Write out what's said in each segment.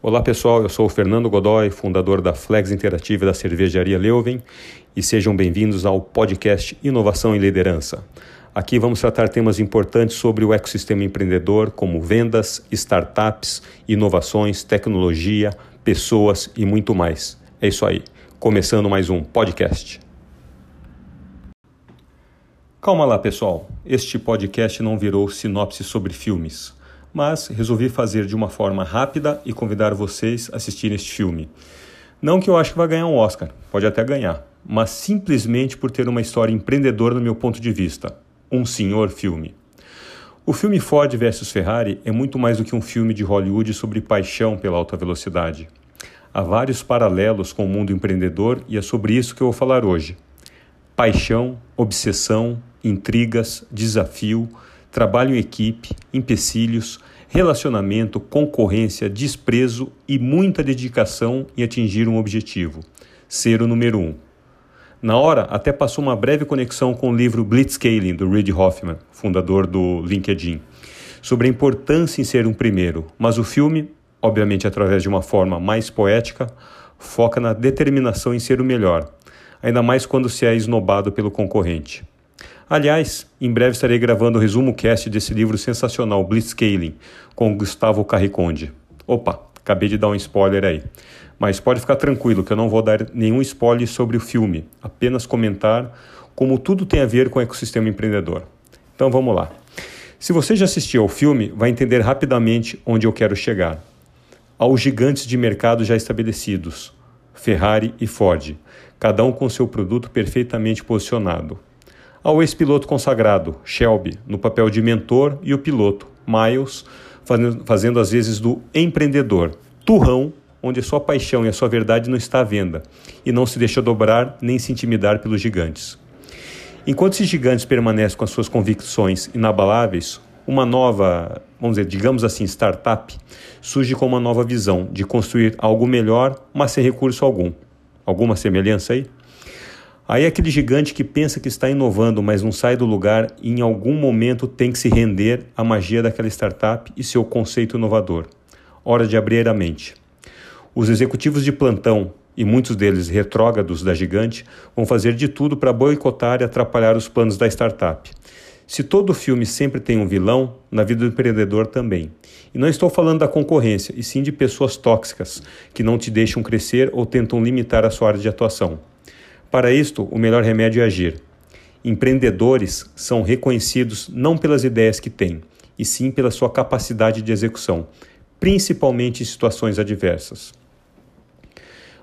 Olá pessoal, eu sou o Fernando Godoy, fundador da Flex Interativa da Cervejaria Leuven e sejam bem-vindos ao podcast Inovação e Liderança. Aqui vamos tratar temas importantes sobre o ecossistema empreendedor, como vendas, startups, inovações, tecnologia, pessoas e muito mais. É isso aí, começando mais um podcast. Calma lá, pessoal. Este podcast não virou sinopse sobre filmes mas resolvi fazer de uma forma rápida e convidar vocês a assistirem este filme. Não que eu acho que vai ganhar um Oscar, pode até ganhar, mas simplesmente por ter uma história empreendedora no meu ponto de vista. Um senhor filme. O filme Ford vs Ferrari é muito mais do que um filme de Hollywood sobre paixão pela alta velocidade. Há vários paralelos com o mundo empreendedor e é sobre isso que eu vou falar hoje. Paixão, obsessão, intrigas, desafio, trabalho em equipe, empecilhos, relacionamento, concorrência, desprezo e muita dedicação em atingir um objetivo, ser o número um. Na hora, até passou uma breve conexão com o livro Blitzscaling, do Reid Hoffman, fundador do LinkedIn, sobre a importância em ser um primeiro, mas o filme, obviamente através de uma forma mais poética, foca na determinação em ser o melhor, ainda mais quando se é esnobado pelo concorrente. Aliás, em breve estarei gravando o resumo cast desse livro sensacional, Blitzscaling, com Gustavo Carriconde. Opa, acabei de dar um spoiler aí. Mas pode ficar tranquilo que eu não vou dar nenhum spoiler sobre o filme, apenas comentar como tudo tem a ver com o ecossistema empreendedor. Então vamos lá. Se você já assistiu ao filme, vai entender rapidamente onde eu quero chegar. Aos gigantes de mercado já estabelecidos, Ferrari e Ford, cada um com seu produto perfeitamente posicionado ao ex-piloto consagrado, Shelby, no papel de mentor, e o piloto, Miles, fazendo às vezes do empreendedor, turrão, onde a sua paixão e a sua verdade não está à venda, e não se deixa dobrar nem se intimidar pelos gigantes. Enquanto esses gigantes permanecem com as suas convicções inabaláveis, uma nova, vamos dizer, digamos assim, startup, surge com uma nova visão de construir algo melhor, mas sem recurso algum. Alguma semelhança aí? Aí aquele gigante que pensa que está inovando, mas não sai do lugar em algum momento tem que se render à magia daquela startup e seu conceito inovador. Hora de abrir a mente. Os executivos de plantão, e muitos deles retrógrados da gigante, vão fazer de tudo para boicotar e atrapalhar os planos da startup. Se todo filme sempre tem um vilão, na vida do empreendedor também. E não estou falando da concorrência, e sim de pessoas tóxicas, que não te deixam crescer ou tentam limitar a sua área de atuação. Para isto, o melhor remédio é agir. Empreendedores são reconhecidos não pelas ideias que têm, e sim pela sua capacidade de execução, principalmente em situações adversas.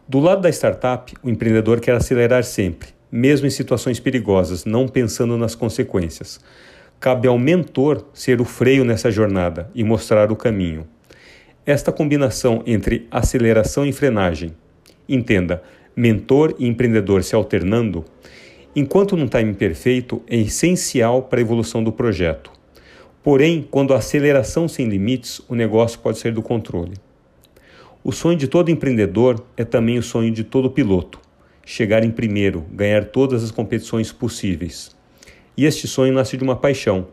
Do lado da startup, o empreendedor quer acelerar sempre, mesmo em situações perigosas, não pensando nas consequências. Cabe ao mentor ser o freio nessa jornada e mostrar o caminho. Esta combinação entre aceleração e frenagem, entenda, mentor e empreendedor se alternando, enquanto num time perfeito, é essencial para a evolução do projeto. Porém, quando a aceleração sem limites, o negócio pode sair do controle. O sonho de todo empreendedor é também o sonho de todo piloto: chegar em primeiro, ganhar todas as competições possíveis. E este sonho nasce de uma paixão.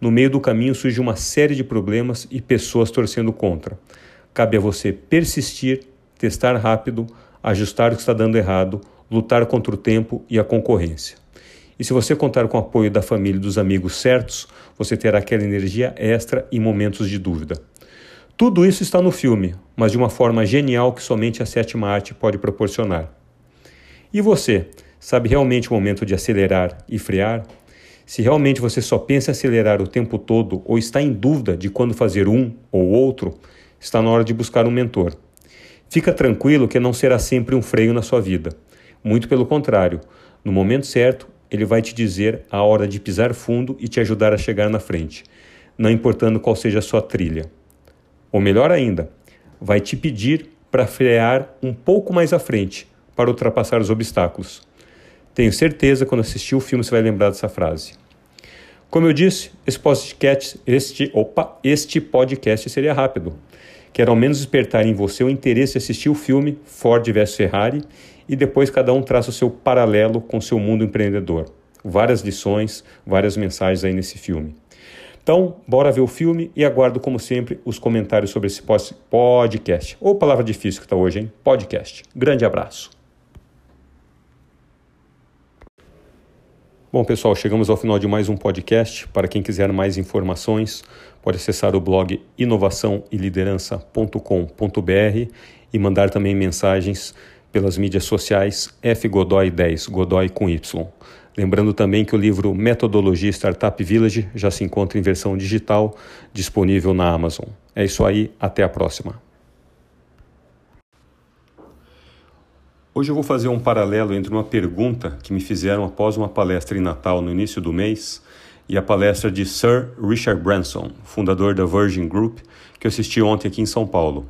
No meio do caminho surge uma série de problemas e pessoas torcendo contra. Cabe a você persistir, testar rápido, ajustar o que está dando errado, lutar contra o tempo e a concorrência. E se você contar com o apoio da família e dos amigos certos, você terá aquela energia extra em momentos de dúvida. Tudo isso está no filme, mas de uma forma genial que somente a sétima arte pode proporcionar. E você, sabe realmente o momento de acelerar e frear? Se realmente você só pensa em acelerar o tempo todo ou está em dúvida de quando fazer um ou outro, está na hora de buscar um mentor. Fica tranquilo que não será sempre um freio na sua vida. Muito pelo contrário, no momento certo, ele vai te dizer a hora de pisar fundo e te ajudar a chegar na frente, não importando qual seja a sua trilha. Ou melhor ainda, vai te pedir para frear um pouco mais à frente para ultrapassar os obstáculos. Tenho certeza quando assistir o filme você vai lembrar dessa frase. Como eu disse, esse podcast, este, opa, este podcast seria rápido. Quero ao menos despertar em você o interesse de assistir o filme Ford vs Ferrari e depois cada um traça o seu paralelo com o seu mundo empreendedor. Várias lições, várias mensagens aí nesse filme. Então, bora ver o filme e aguardo, como sempre, os comentários sobre esse podcast. Ou palavra difícil que está hoje, hein? Podcast. Grande abraço. Bom, pessoal, chegamos ao final de mais um podcast. Para quem quiser mais informações, pode acessar o blog inovaçãoeliderança.com.br e mandar também mensagens pelas mídias sociais fgodoy10, Godoy com Y. Lembrando também que o livro Metodologia Startup Village já se encontra em versão digital, disponível na Amazon. É isso aí, até a próxima. Hoje eu vou fazer um paralelo entre uma pergunta que me fizeram após uma palestra em Natal no início do mês e a palestra de Sir Richard Branson, fundador da Virgin Group, que eu assisti ontem aqui em São Paulo.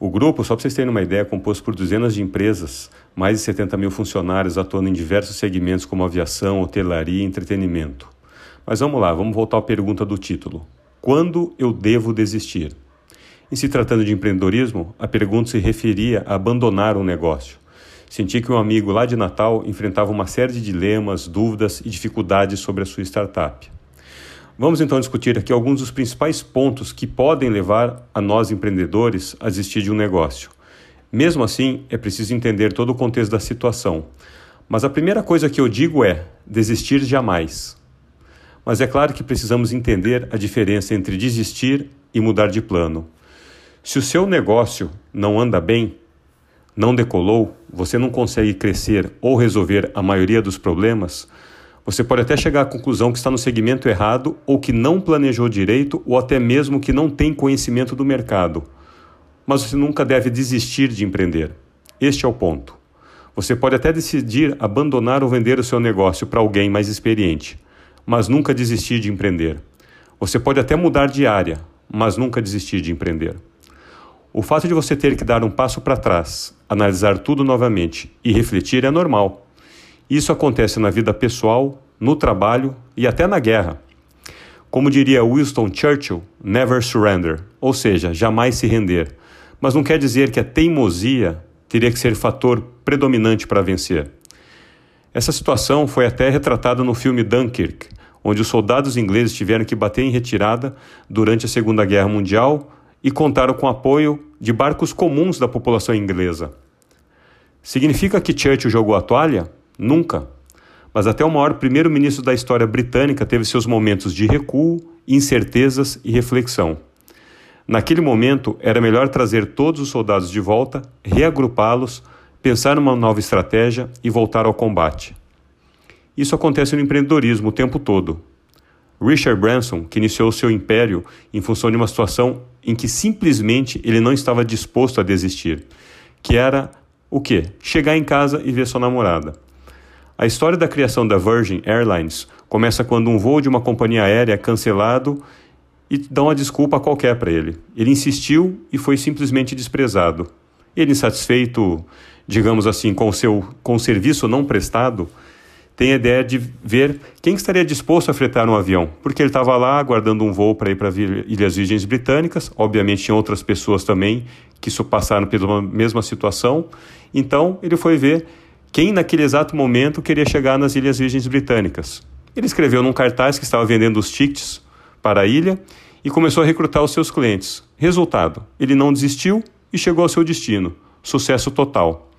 O grupo, só para vocês terem uma ideia, é composto por dezenas de empresas, mais de 70 mil funcionários atuando em diversos segmentos como aviação, hotelaria e entretenimento. Mas vamos lá, vamos voltar à pergunta do título. Quando eu devo desistir? Em se tratando de empreendedorismo, a pergunta se referia a abandonar um negócio. Senti que um amigo lá de Natal enfrentava uma série de dilemas, dúvidas e dificuldades sobre a sua startup. Vamos então discutir aqui alguns dos principais pontos que podem levar a nós empreendedores a desistir de um negócio. Mesmo assim, é preciso entender todo o contexto da situação. Mas a primeira coisa que eu digo é: desistir jamais. Mas é claro que precisamos entender a diferença entre desistir e mudar de plano. Se o seu negócio não anda bem, não decolou, você não consegue crescer ou resolver a maioria dos problemas, você pode até chegar à conclusão que está no segmento errado ou que não planejou direito ou até mesmo que não tem conhecimento do mercado. Mas você nunca deve desistir de empreender. Este é o ponto. Você pode até decidir abandonar ou vender o seu negócio para alguém mais experiente, mas nunca desistir de empreender. Você pode até mudar de área, mas nunca desistir de empreender. O fato de você ter que dar um passo para trás, analisar tudo novamente e refletir é normal. Isso acontece na vida pessoal, no trabalho e até na guerra. Como diria Winston Churchill, never surrender, ou seja, jamais se render. Mas não quer dizer que a teimosia teria que ser fator predominante para vencer. Essa situação foi até retratada no filme Dunkirk, onde os soldados ingleses tiveram que bater em retirada durante a Segunda Guerra Mundial e contaram com o apoio de barcos comuns da população inglesa. Significa que Churchill jogou a toalha? Nunca. Mas até o maior primeiro-ministro da história britânica teve seus momentos de recuo, incertezas e reflexão. Naquele momento, era melhor trazer todos os soldados de volta, reagrupá-los, pensar numa nova estratégia e voltar ao combate. Isso acontece no empreendedorismo o tempo todo. Richard Branson, que iniciou seu império em função de uma situação em que simplesmente ele não estava disposto a desistir, que era o quê? Chegar em casa e ver sua namorada. A história da criação da Virgin Airlines começa quando um voo de uma companhia aérea é cancelado e dá uma desculpa qualquer para ele. Ele insistiu e foi simplesmente desprezado. Ele, insatisfeito, digamos assim, com o seu com o serviço não prestado, tem a ideia de ver quem estaria disposto a fretar um avião, porque ele estava lá aguardando um voo para ir para as Ilhas Virgens Britânicas. Obviamente, tinha outras pessoas também que passaram pela mesma situação. Então, ele foi ver quem naquele exato momento queria chegar nas Ilhas Virgens Britânicas. Ele escreveu num cartaz que estava vendendo os tickets para a ilha e começou a recrutar os seus clientes. Resultado: ele não desistiu e chegou ao seu destino. Sucesso total.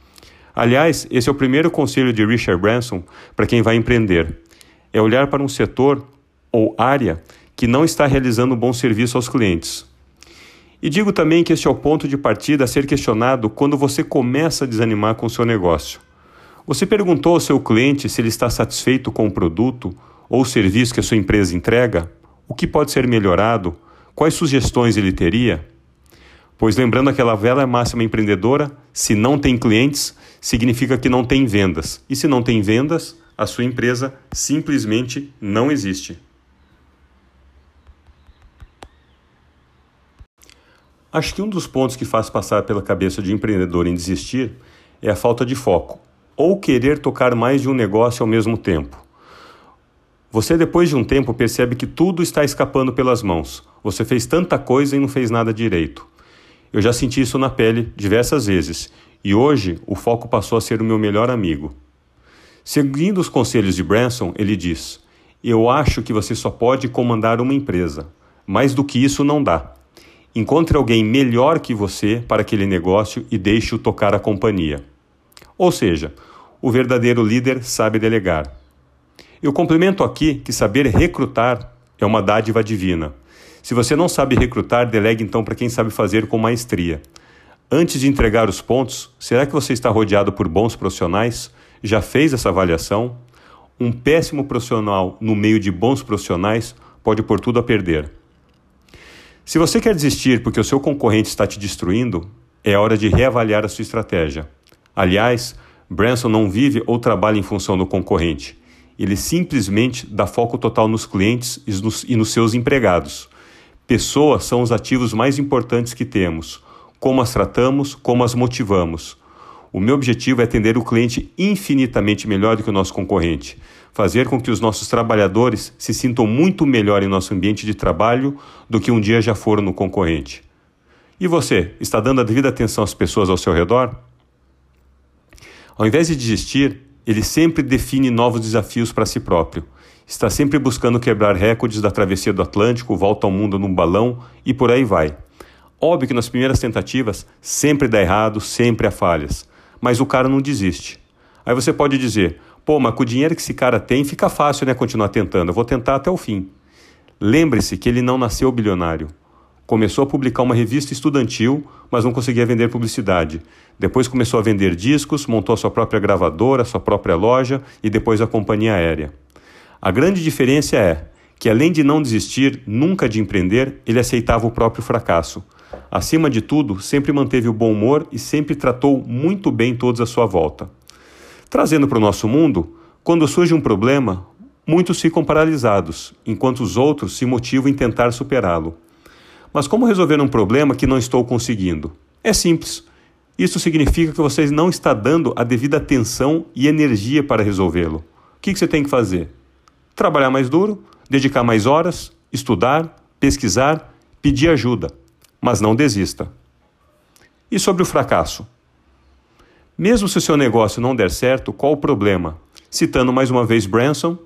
Aliás, esse é o primeiro conselho de Richard Branson para quem vai empreender: é olhar para um setor ou área que não está realizando um bom serviço aos clientes. E digo também que este é o ponto de partida a ser questionado quando você começa a desanimar com o seu negócio. Você perguntou ao seu cliente se ele está satisfeito com o produto ou o serviço que a sua empresa entrega? O que pode ser melhorado? Quais sugestões ele teria? Pois lembrando aquela velha máxima empreendedora, se não tem clientes, significa que não tem vendas. E se não tem vendas, a sua empresa simplesmente não existe. Acho que um dos pontos que faz passar pela cabeça de empreendedor em desistir é a falta de foco ou querer tocar mais de um negócio ao mesmo tempo. Você, depois de um tempo, percebe que tudo está escapando pelas mãos. Você fez tanta coisa e não fez nada direito. Eu já senti isso na pele diversas vezes e hoje o foco passou a ser o meu melhor amigo. Seguindo os conselhos de Branson, ele diz: Eu acho que você só pode comandar uma empresa. Mais do que isso não dá. Encontre alguém melhor que você para aquele negócio e deixe-o tocar a companhia. Ou seja, o verdadeiro líder sabe delegar. Eu complemento aqui que saber recrutar é uma dádiva divina. Se você não sabe recrutar, delegue então para quem sabe fazer com maestria. Antes de entregar os pontos, será que você está rodeado por bons profissionais? Já fez essa avaliação? Um péssimo profissional no meio de bons profissionais pode pôr tudo a perder. Se você quer desistir porque o seu concorrente está te destruindo, é hora de reavaliar a sua estratégia. Aliás, Branson não vive ou trabalha em função do concorrente. Ele simplesmente dá foco total nos clientes e nos, e nos seus empregados. Pessoas são os ativos mais importantes que temos. Como as tratamos, como as motivamos. O meu objetivo é atender o cliente infinitamente melhor do que o nosso concorrente fazer com que os nossos trabalhadores se sintam muito melhor em nosso ambiente de trabalho do que um dia já foram no concorrente. E você, está dando a devida atenção às pessoas ao seu redor? Ao invés de desistir, ele sempre define novos desafios para si próprio. Está sempre buscando quebrar recordes da travessia do Atlântico, volta ao mundo num balão e por aí vai. Óbvio que nas primeiras tentativas sempre dá errado, sempre há falhas, mas o cara não desiste. Aí você pode dizer: Pô, mas com o dinheiro que esse cara tem, fica fácil, né, continuar tentando. Eu vou tentar até o fim. Lembre-se que ele não nasceu bilionário. Começou a publicar uma revista estudantil, mas não conseguia vender publicidade. Depois começou a vender discos, montou a sua própria gravadora, sua própria loja e depois a companhia aérea. A grande diferença é que, além de não desistir nunca de empreender, ele aceitava o próprio fracasso. Acima de tudo, sempre manteve o bom humor e sempre tratou muito bem todos à sua volta. Trazendo para o nosso mundo, quando surge um problema, muitos ficam paralisados, enquanto os outros se motivam em tentar superá-lo. Mas como resolver um problema que não estou conseguindo? É simples. Isso significa que você não está dando a devida atenção e energia para resolvê-lo. O que você tem que fazer? Trabalhar mais duro, dedicar mais horas, estudar, pesquisar, pedir ajuda. Mas não desista. E sobre o fracasso? Mesmo se o seu negócio não der certo, qual o problema? Citando mais uma vez Branson,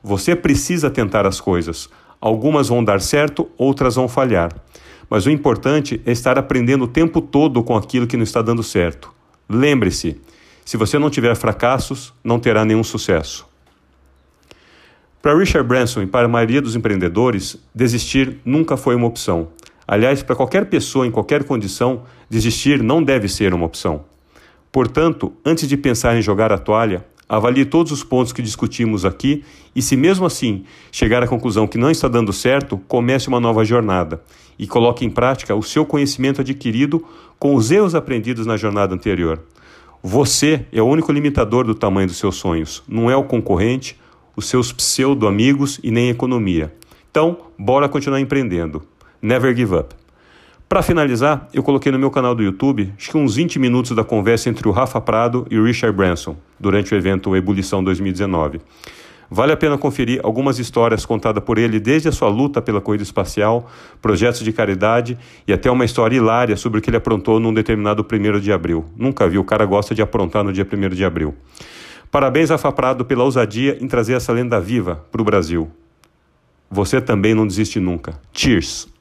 você precisa tentar as coisas. Algumas vão dar certo, outras vão falhar. Mas o importante é estar aprendendo o tempo todo com aquilo que não está dando certo. Lembre-se: se você não tiver fracassos, não terá nenhum sucesso. Para Richard Branson e para a maioria dos empreendedores, desistir nunca foi uma opção. Aliás, para qualquer pessoa em qualquer condição, desistir não deve ser uma opção. Portanto, antes de pensar em jogar a toalha, avalie todos os pontos que discutimos aqui e, se mesmo assim chegar à conclusão que não está dando certo, comece uma nova jornada e coloque em prática o seu conhecimento adquirido com os erros aprendidos na jornada anterior. Você é o único limitador do tamanho dos seus sonhos, não é o concorrente, os seus pseudo-amigos e nem a economia. Então, bora continuar empreendendo. Never give up. Para finalizar, eu coloquei no meu canal do YouTube acho que uns 20 minutos da conversa entre o Rafa Prado e o Richard Branson durante o evento Ebulição 2019. Vale a pena conferir algumas histórias contadas por ele desde a sua luta pela corrida espacial, projetos de caridade e até uma história hilária sobre o que ele aprontou num determinado 1 de abril. Nunca vi, o cara gosta de aprontar no dia 1 de abril. Parabéns, Rafa Prado, pela ousadia em trazer essa lenda viva para o Brasil. Você também não desiste nunca. Cheers!